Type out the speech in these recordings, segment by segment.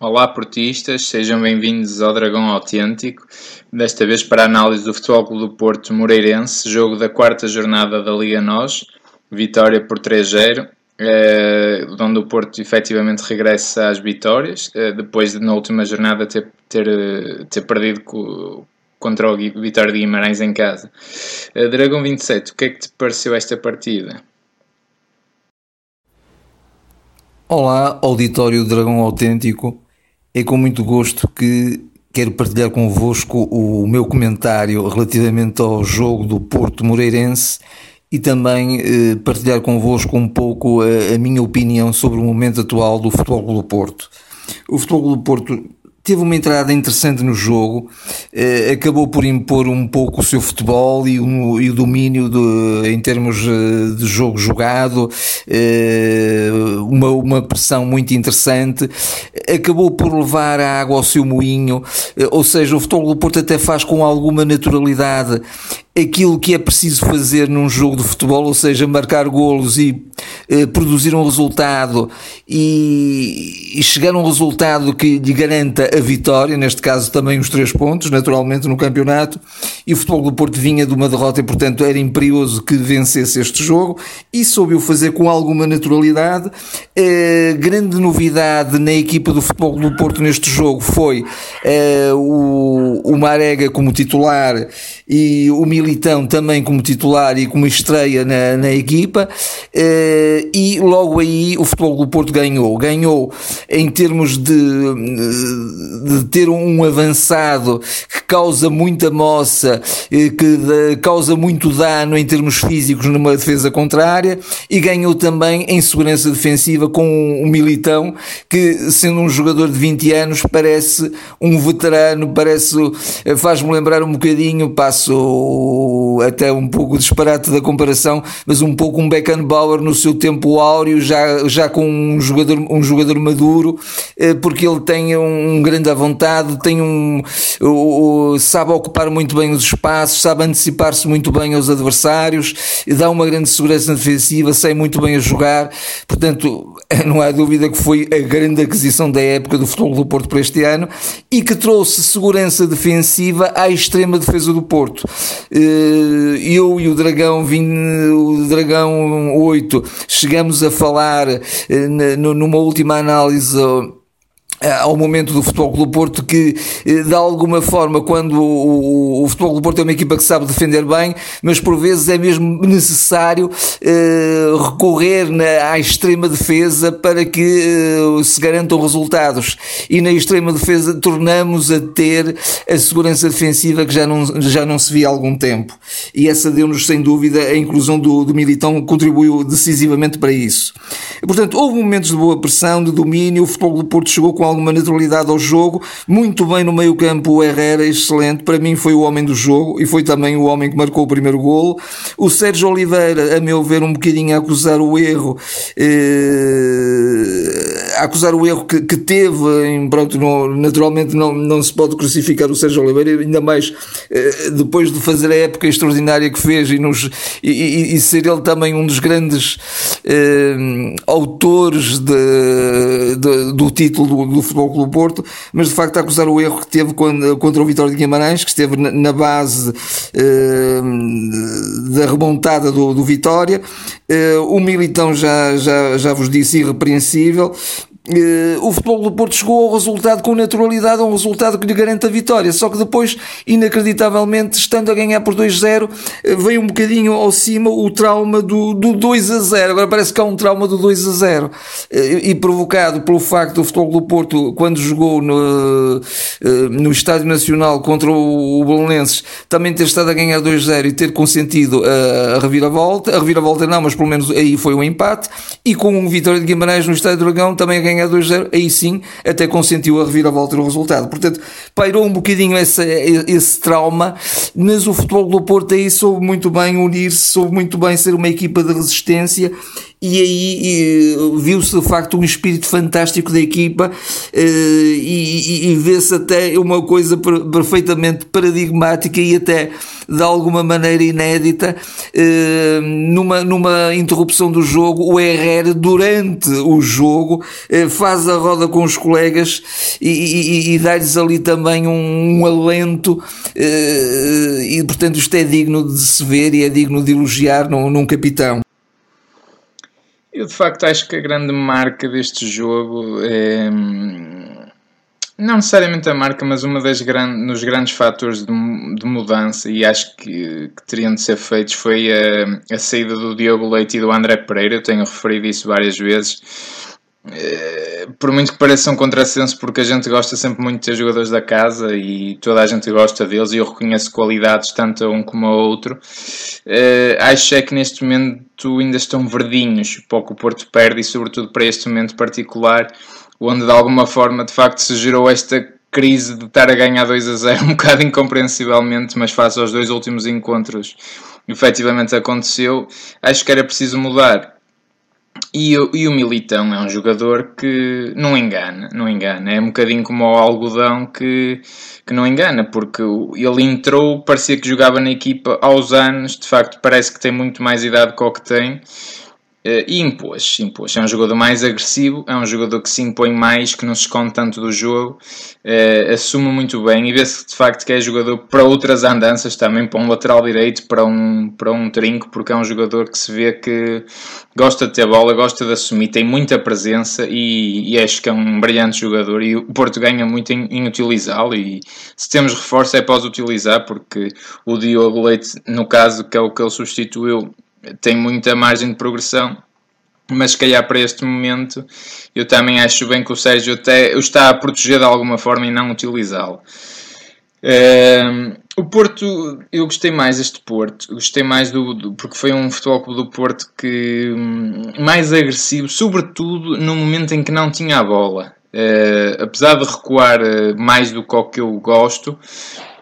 Olá portistas, sejam bem-vindos ao Dragão Autêntico, desta vez para a análise do Futebol Clube do Porto Moreirense, jogo da quarta jornada da Liga NOS, vitória por 3-0, eh, onde o Porto efetivamente regressa às vitórias, eh, depois de na última jornada ter, ter, eh, ter perdido contra o Vitória de Guimarães em casa. Dragão 27, o que é que te pareceu esta partida? Olá, auditório Dragão Autêntico. É com muito gosto que quero partilhar convosco o meu comentário relativamente ao jogo do Porto Moreirense e também eh, partilhar convosco um pouco a, a, minha opinião sobre o momento atual do Futebol do Porto. O Futebol do Porto teve uma entrada interessante no jogo, eh, acabou por impor um pouco o seu futebol e o, e o domínio de, em termos eh, de jogo jogado, eh, uma, uma pressão muito interessante, acabou por levar a água ao seu moinho, ou seja, o futebol do Porto até faz com alguma naturalidade aquilo que é preciso fazer num jogo de futebol, ou seja, marcar golos e eh, produzir um resultado e, e, chegar a um resultado que lhe garanta a vitória, neste caso também os três pontos, naturalmente, no campeonato. E o futebol do Porto vinha de uma derrota e, portanto, era imperioso que vencesse este jogo e soube o fazer com alguma naturalidade. Eh, grande novidade na equipa do futebol do Porto neste jogo foi eh, o, o Marega como titular e o Mil Militão também como titular e como estreia na, na equipa, eh, e logo aí o Futebol do Porto ganhou. Ganhou em termos de, de ter um avançado causa muita moça, eh, que causa muito dano em termos físicos numa defesa contrária, e ganhou também em segurança defensiva com o Militão, que sendo um jogador de 20 anos parece um veterano, parece, eh, faz-me lembrar um bocadinho, passo até um pouco disparate da comparação, mas um pouco um Beckenbauer no seu tempo áureo, já, já com um jogador, um jogador maduro, eh, porque ele tem um grande à vontade, tem um, sabe ocupar muito bem os espaços, sabe antecipar-se muito bem aos adversários, dá uma grande segurança defensiva, sai muito bem a jogar, portanto, não há dúvida que foi a grande aquisição da época do futebol do Porto para este ano e que trouxe segurança defensiva à extrema defesa do Porto. Eh, eu e o Dragão, o Dragão 8, chegamos a falar eh, numa última análise ao momento do Futebol Clube Porto que eh, de alguma forma quando o, o, Futebol Clube Porto é uma equipa que sabe defender bem mas por vezes é mesmo necessário eh, recorrer na, à extrema defesa para que eh, se garantam resultados. E na extrema defesa tornamos a ter a segurança defensiva que já não, já não se via há algum tempo. E essa deu-nos sem dúvida a inclusão do, do Militão contribuiu decisivamente para isso. Portanto houve momentos de boa pressão, de domínio o Futebol Clube Porto chegou com alguma naturalidade ao jogo, muito bem no meio campo o Herrera, excelente, para mim foi o homem do jogo e foi também o homem que marcou o primeiro golo. O Sérgio Oliveira, a meu ver, um bocadinho a acusar o erro, eh, acusar o erro que, que teve, em, pronto, não, naturalmente não, não se pode crucificar o Sérgio Oliveira, ainda mais eh, depois de fazer a época extraordinária que fez e, nos, e, e, ser ele também um dos grandes eh, autores de, de, do título do, do Futebol Clube Porto, mas de facto acusar o erro que teve contra o Vitória de Guimarães, que esteve na base eh, da remontada do, do Vitória. Eh, o Militão já, já, já vos disse irrepreensível. Uh, o futebol do Porto chegou ao resultado com naturalidade, a um resultado que lhe garante a vitória. Só que depois, inacreditavelmente, estando a ganhar por 2-0, uh, veio um bocadinho ao cima o trauma do, do 2 a 0. Agora parece que há um trauma do 2 a 0. Uh, e provocado pelo facto do futebol do Porto, quando jogou no, no Estádio Nacional contra o, o também ter estado a ganhar 2-0 e ter consentido a, a reviravolta. A reviravolta não, mas pelo menos aí foi um empate. E com o Vitória de Guimarães no Estádio Dragão também a ganhar ganhar 2-0, aí sim até consentiu a reviravolta no resultado. Portanto, pairou um bocadinho esse, esse trauma, mas o futebol do Porto aí soube muito bem unir-se, soube muito bem ser uma equipa de resistência e aí viu-se de facto um espírito fantástico da equipa eh, e, e, e vê-se até uma coisa perfeitamente paradigmática e até de alguma maneira inédita eh, numa, numa interrupção do jogo o Herrera durante o jogo eh, faz a roda com os colegas e, e, e dá-lhes ali também um, um alento e portanto isto é digno de se ver e é digno de elogiar num, num capitão. Eu de facto acho que a grande marca deste jogo é. Não necessariamente a marca, mas uma das grandes, nos grandes fatores de, de mudança, e acho que, que, teriam de ser feitos, foi a, a saída do Diogo Leite e do André Pereira. Eu tenho referido isso várias vezes por muito que pareça um contrassenso, porque a gente gosta sempre muito de ter jogadores da casa e toda a gente gosta deles, e eu reconheço qualidades tanto a um como a outro. Uh, acho é que neste momento ainda estão verdinhos para o que o Porto perde, e sobretudo para este momento particular, onde de alguma forma de facto se gerou esta crise de estar a ganhar 2 a 0, um bocado incompreensivelmente, mas face aos dois últimos encontros, efetivamente aconteceu. Acho que era preciso mudar e, e, o Militão é um jogador que não engana, não engana. É um bocadinho como o algodão que, que não engana, porque ele entrou, parecia que jogava na equipa aos anos, de facto parece que tem muito mais idade que o que tem, e impôs, impôs. É um jogador mais agressivo, é um jogador que se impõe mais, que não se esconde tanto do jogo, uh, assume muito bem e vê-se de facto que é jogador para outras andanças também, para um lateral direito, para um, para um trinco, porque é um jogador que se vê que gosta de ter bola, gosta de assumir, tem muita presença e, e acho que é um brilhante jogador e o Porto ganha muito em, em utilizá-lo e se temos reforço é os utilizar, porque o Diogo Leite, no caso, que é o que ele substituiu, tem muita margem de progressão, mas se calhar para este momento eu também acho bem que o Sérgio até está a proteger de alguma forma e não utilizá-lo. Uh, o Porto, eu gostei mais deste Porto, gostei mais do, do, porque foi um futebol clube do Porto que hum, mais agressivo, sobretudo no momento em que não tinha a bola. Uh, apesar de recuar uh, mais do que o que eu gosto, eh,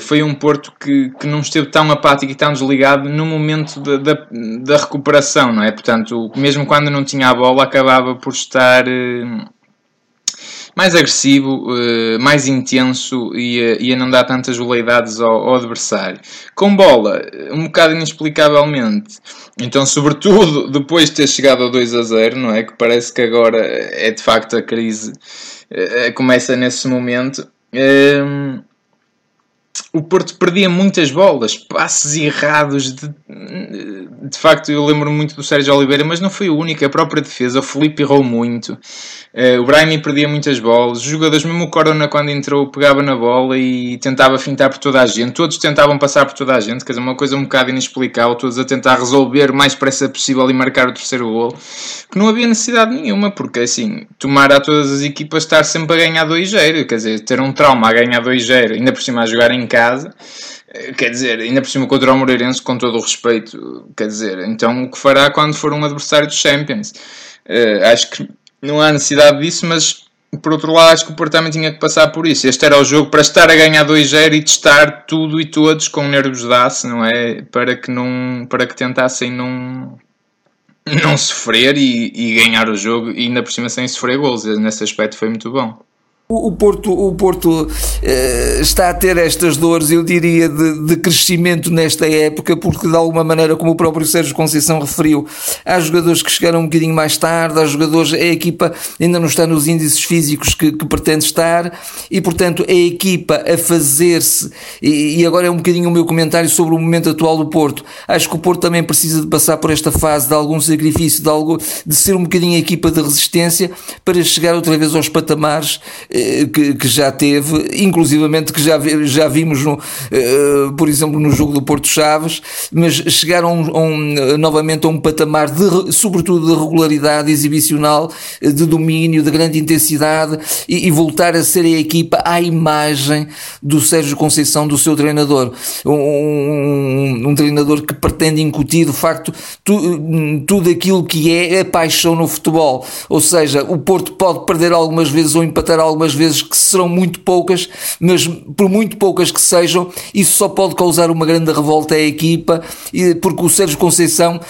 foi um Porto que, que não esteve tão apático e tão desligado no momento da, da, da, recuperação, não é? Portanto, mesmo quando não tinha a bola, acabava por estar eh, mais agressivo, eh, mais intenso e, a não dar tantas veleidades ao, ao, adversário. Com bola, um bocado inexplicavelmente. Então, sobretudo depois de ter chegado ao 2 a 0, não é? Que parece que agora é de facto a crise começa nesse momento o Porto perdia muitas bolas, passes errados. De, de facto, eu lembro muito do Sérgio Oliveira, mas não foi o único. A própria defesa, o Felipe errou muito. Uh, o Brahimi perdia muitas bolas. Os jogadores, mesmo o Corona, quando entrou, pegava na bola e tentava fintar por toda a gente. Todos tentavam passar por toda a gente, quer dizer, uma coisa um bocado inexplicável. Todos a tentar resolver o mais depressa possível e marcar o terceiro gol. Que não havia necessidade nenhuma, porque assim, tomar a todas as equipas estar sempre a ganhar 2-0. Quer dizer, ter um trauma a ganhar 2-0, ainda por cima a jogar em casa quer dizer, ainda por cima contra o Moreirense, com todo o respeito, quer dizer, então o que fará quando for um adversário dos Champions? Uh, acho que não há necessidade disso, mas por outro lado, acho que o Porto também tinha que passar por isso. Este era o jogo para estar a ganhar 2-0 e testar tudo e todos com nervos de aço, não é? Para que, não, para que tentassem não, não sofrer e, e ganhar o jogo, e ainda por cima sem sofrer gols. Nesse aspecto foi muito bom. O Porto, o Porto uh, está a ter estas dores, eu diria, de, de, crescimento nesta época, porque de alguma maneira, como o próprio Sérgio Conceição referiu, há jogadores que chegaram um bocadinho mais tarde, há jogadores, a equipa ainda não está nos índices físicos que, que pretende estar, e portanto a equipa a fazer-se, e, e, agora é um bocadinho o meu comentário sobre o momento atual do Porto. Acho que o Porto também precisa de passar por esta fase de algum sacrifício, de, algo, de ser um bocadinho a equipa de resistência para chegar outra vez aos patamares eh, que, que, já teve, inclusivamente que já, já vimos, no, uh, por exemplo, no jogo do Porto Chaves, mas chegaram a um, novamente a um patamar, de, sobretudo de regularidade exibicional, de domínio, de grande intensidade e, e voltar a ser a equipa à imagem do Sérgio Conceição, do seu treinador. Um, um, um treinador que pretende incutir, de facto, tu, tudo aquilo que é a paixão no futebol. Ou seja, o Porto pode perder algumas vezes ou empatar algumas algumas vezes que serão muito poucas, mas por muito poucas que sejam, isso só pode causar uma grande revolta à equipa, porque o Sérgio Conceição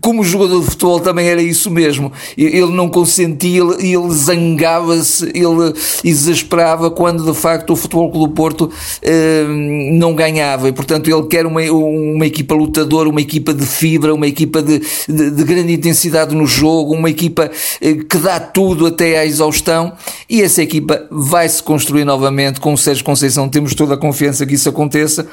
como jogador de futebol também era isso mesmo. Ele não consentia, ele, zangava-se, ele exasperava quando de facto o Futebol Clube do Porto eh, não ganhava. E portanto ele quer uma, uma equipa lutadora, uma equipa de fibra, uma equipa de, de, de grande intensidade no jogo, uma equipa eh, que dá tudo até à exaustão. E essa equipa vai se construir novamente com o Sérgio Conceição. Temos toda a confiança que isso aconteça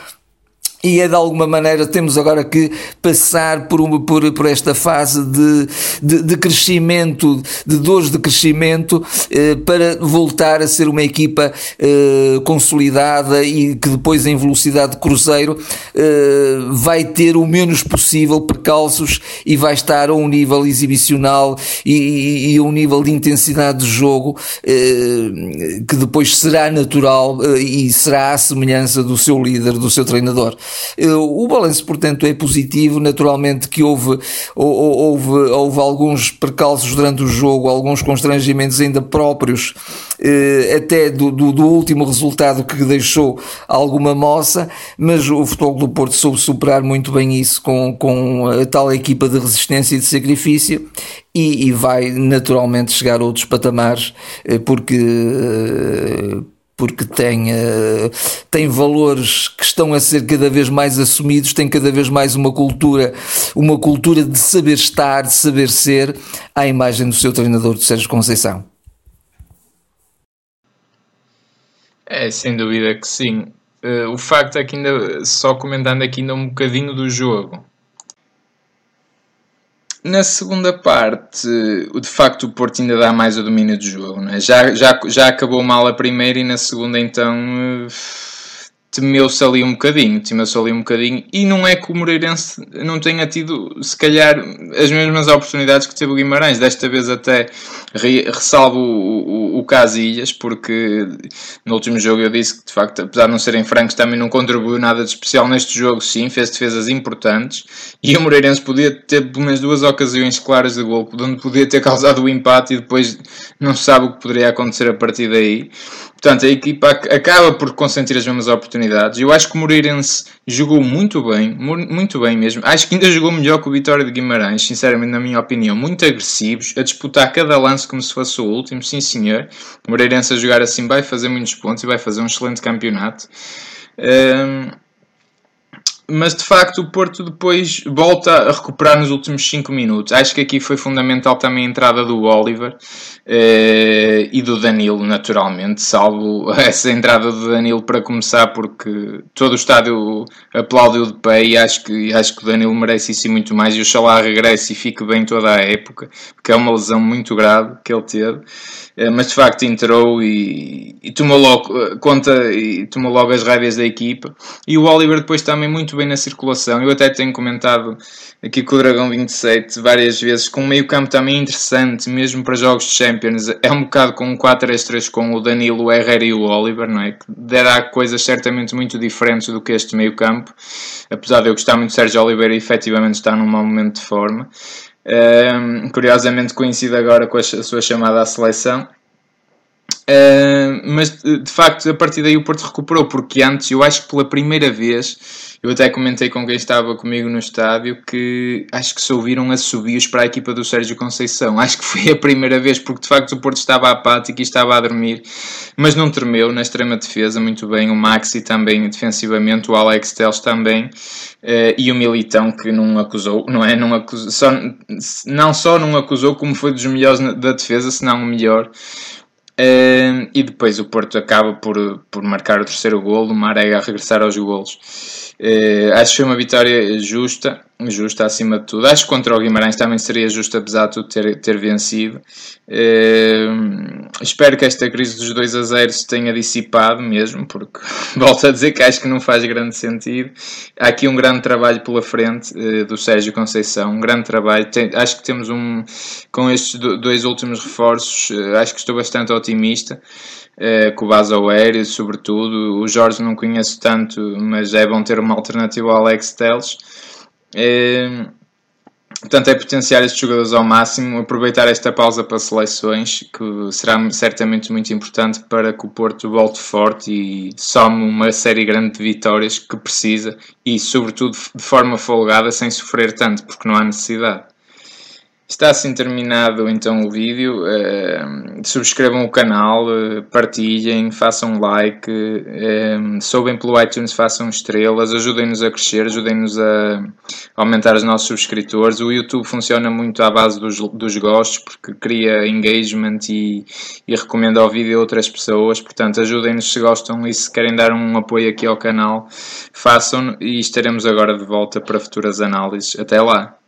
e é de alguma maneira temos agora que passar por, uma, por, por esta fase de, de, de, crescimento, de dores de crescimento, eh, para voltar a ser uma equipa eh, consolidada e que depois em velocidade de cruzeiro eh, vai ter o menos possível percalços e vai estar a um nível exibicional e, e, e a um nível de intensidade de jogo eh, que depois será natural eh, e será à semelhança do seu líder, do seu treinador. Eh, o balanço, portanto, é positivo. Naturalmente que houve, houve, houve alguns percalços durante o jogo, alguns constrangimentos ainda próprios, eh, até do, do, do último resultado que deixou alguma moça, mas o Futebol do Porto soube superar muito bem isso com, com a tal equipa de resistência e de sacrifício e, e vai naturalmente chegar a outros patamares, eh, porque porque tem, uh, tem valores que estão a ser cada vez mais assumidos, tem cada vez mais uma cultura, uma cultura de saber estar, de saber ser, à imagem do seu treinador, do Sérgio Conceição. É, sem dúvida que sim. Uh, o facto é que ainda, só comentando aqui ainda um bocadinho do jogo, na segunda parte, de facto, o Porto ainda dá mais o domínio do jogo. É? Já, já, já acabou mal a primeira e na segunda, então, eh, temeu-se ali um bocadinho, temeu-se ali um bocadinho, e não é que o Moreirense não tenha tido, se calhar, as mesmas oportunidades que teve o Guimarães, desta vez até ressalvo o, o, o Casilhas, porque no último jogo eu disse que, de facto, apesar de não serem francos, também não contribuiu nada de especial neste jogo, sim, fez defesas importantes, e o Moreirense podia ter pelo menos duas ocasiões claras de gol, onde podia ter causado o empate e depois não se sabe o que poderia acontecer a partir daí. Portanto, a equipa acaba por consentir as mesmas oportunidades. Eu acho que o Moreirense jogou muito bem, muito bem mesmo. Acho que ainda jogou melhor que o Vitória de Guimarães, sinceramente, na minha opinião. Muito agressivos, a disputar cada lance como se fosse o último, sim senhor. O Moreirense a jogar assim vai fazer muitos pontos e vai fazer um excelente campeonato. Um, mas de facto o Porto depois volta a recuperar nos últimos 5 minutos. Acho que aqui foi fundamental também a entrada do Oliver eh, e do Danilo, naturalmente, salvo essa entrada do Danilo para começar, porque todo o estádio aplaudiu de pé e acho que, acho que o Danilo merece isso e muito mais. E o Xalá regresse e fique bem toda a época, porque é uma lesão muito grave que ele teve. Eh, mas de facto entrou e, e, tomou logo eh, conta e tomou logo as rédeas da equipa. E o Oliver depois também muito bem na circulação. Eu até tenho comentado aqui com o Dragão 27 várias vezes, com um meio campo também interessante, mesmo para jogos de Champions. É um bocado com um 4-3-3 com o Danilo, o Herrera e o Oliver, não é? Que dará coisas certamente muito diferentes do que este meio campo. Apesar de eu gostar muito de Sérgio Oliveira efetivamente está num mau momento de forma. Um, curiosamente coincide agora com a, sua chamada à seleção. Uh, mas de facto a partir daí o Porto recuperou, porque antes eu acho que pela primeira vez eu até comentei com quem estava comigo no estádio que acho que se ouviram assobios para a equipa do Sérgio Conceição. Acho que foi a primeira vez, porque de facto o Porto estava apático e estava a dormir, mas não tremeu na extrema defesa, muito bem. O Maxi também defensivamente, o Alex Teles também, uh, e o Militão que não acusou, não é? Não, acusou, só, não só não acusou, como foi dos melhores da defesa, se não o melhor. Uh, e depois o Porto acaba por, por marcar o terceiro golo, o Marega a regressar aos golos. Uh, acho que foi uma vitória justa, justa acima de tudo. Acho que contra o Guimarães também seria justo, apesar de tudo, ter, ter vencido. Uh, espero que esta crise dos 2 a 0 se tenha dissipado mesmo, porque volto a dizer que acho que não faz grande sentido. Há aqui um grande trabalho pela frente uh, do Sérgio Conceição, um grande trabalho. Tem, acho que temos um, com estes dois últimos reforços, acho que estou bastante otimista uh, com o Basoer, sobretudo. O Jorge não conheço tanto, mas é bom ter uma alternativa ao Alex Teles. Uh, Portanto, é potenciar estes jogadores ao máximo, aproveitar esta pausa para seleções, que será certamente muito importante para que o Porto volte forte e some uma série grande de vitórias que precisa e, sobretudo, de forma folgada, sem sofrer tanto, porque não há necessidade. Está assim terminado então o vídeo. Uh, subscrevam o canal, uh, partilhem, façam like, uh, soubem pelo iTunes, façam estrelas, ajudem-nos a crescer, ajudem-nos a aumentar os nossos subscritores. O YouTube funciona muito à base dos, dos gostos, porque cria engagement e, e recomenda o vídeo a outras pessoas. Portanto, ajudem-nos se gostam e se querem dar um apoio aqui ao canal, façam e estaremos agora de volta para futuras análises. Até lá!